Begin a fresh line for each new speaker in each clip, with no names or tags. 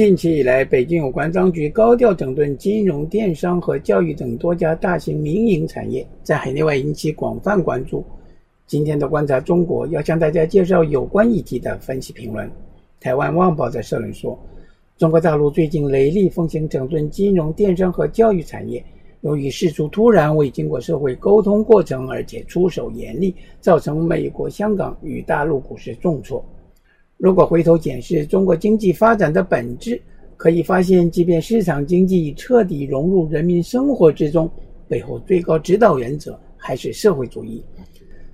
近期以来，北京有关当局高调整顿金融、电商和教育等多家大型民营产业，在海内外引起广泛关注。今天的观察中国要向大家介绍有关议题的分析评论。台湾《旺报》在社论说，中国大陆最近雷厉风行整顿金融、电商和教育产业，由于事出突然，未经过社会沟通过程，而且出手严厉，造成美国、香港与大陆股市重挫。如果回头检视中国经济发展的本质，可以发现，即便市场经济彻底融入人民生活之中，背后最高指导原则还是社会主义。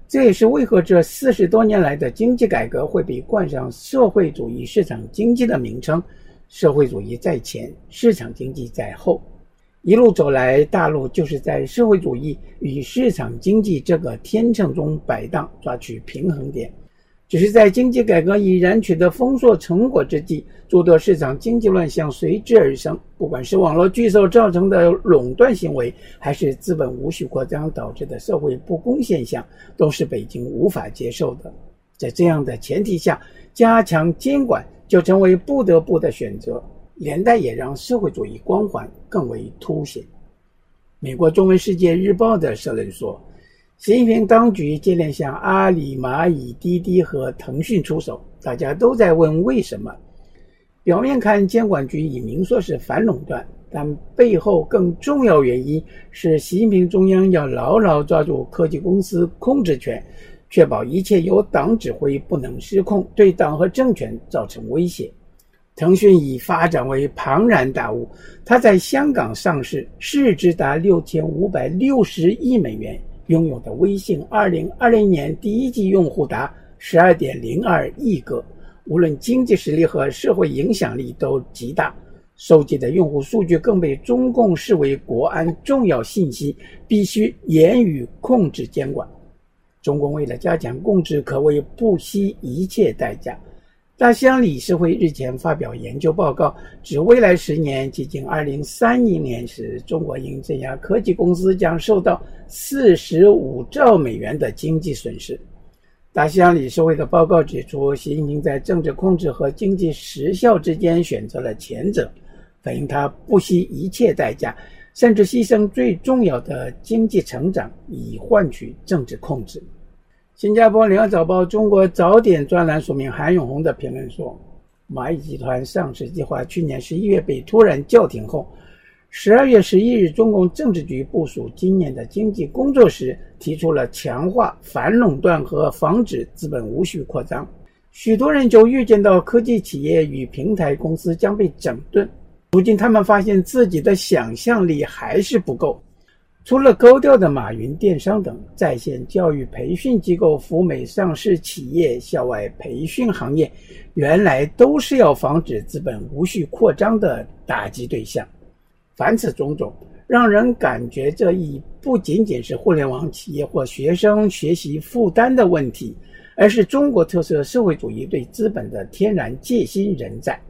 这也是为何这四十多年来的经济改革会被冠上社会主义市场经济的名称。社会主义在前，市场经济在后。一路走来，大陆就是在社会主义与市场经济这个天秤中摆荡，抓取平衡点。只是在经济改革已然取得丰硕成果之际，诸多市场经济乱象随之而生。不管是网络巨兽造成的垄断行为，还是资本无序扩张导致的社会不公现象，都是北京无法接受的。在这样的前提下，加强监管就成为不得不的选择，连带也让社会主义光环更为凸显。美国中文世界日报的社论说。习近平当局接连向阿里、蚂蚁、滴滴和腾讯出手，大家都在问为什么。表面看，监管局已明说是反垄断，但背后更重要原因是习近平中央要牢牢抓住科技公司控制权，确保一切由党指挥，不能失控，对党和政权造成威胁。腾讯已发展为庞然大物，它在香港上市，市值达六千五百六十亿美元。拥有的微信，二零二零年第一季用户达十二点零二亿个，无论经济实力和社会影响力都极大。收集的用户数据更被中共视为国安重要信息，必须严于控制监管。中共为了加强控制，可谓不惜一切代价。大西洋理事会日前发表研究报告，指未来十年，接近二零三零年时，中国因镇压科技公司将受到四十五兆美元的经济损失。大西洋理事会的报告指出，习近平在政治控制和经济实效之间选择了前者，反映他不惜一切代价，甚至牺牲最重要的经济成长，以换取政治控制。新加坡联合早报中国早点专栏署名韩永红的评论说：“蚂蚁集团上市计划去年十一月被突然叫停后，十二月十一日，中共政治局部署今年的经济工作时，提出了强化反垄断和防止资本无序扩张。许多人就预见到科技企业与平台公司将被整顿，如今他们发现自己的想象力还是不够。”除了高调的马云电商等在线教育培训机构、赴美上市企业、校外培训行业，原来都是要防止资本无序扩张的打击对象。凡此种种，让人感觉这已不仅仅是互联网企业或学生学习负担的问题，而是中国特色社会主义对资本的天然戒心仍在。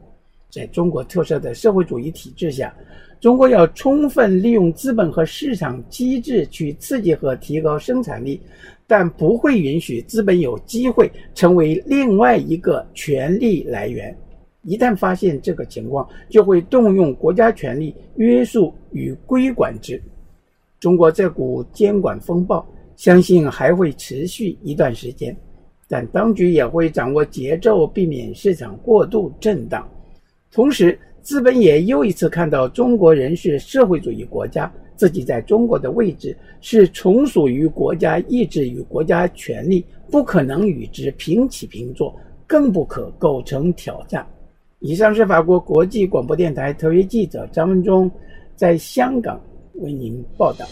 在中国特色的社会主义体制下。中国要充分利用资本和市场机制去刺激和提高生产力，但不会允许资本有机会成为另外一个权力来源。一旦发现这个情况，就会动用国家权力约束与规管之。中国这股监管风暴，相信还会持续一段时间，但当局也会掌握节奏，避免市场过度震荡，同时。资本也又一次看到中国人是社会主义国家，自己在中国的位置是从属于国家意志与国家权力，不可能与之平起平坐，更不可构成挑战。以上是法国国际广播电台特约记者张文忠在香港为您报道。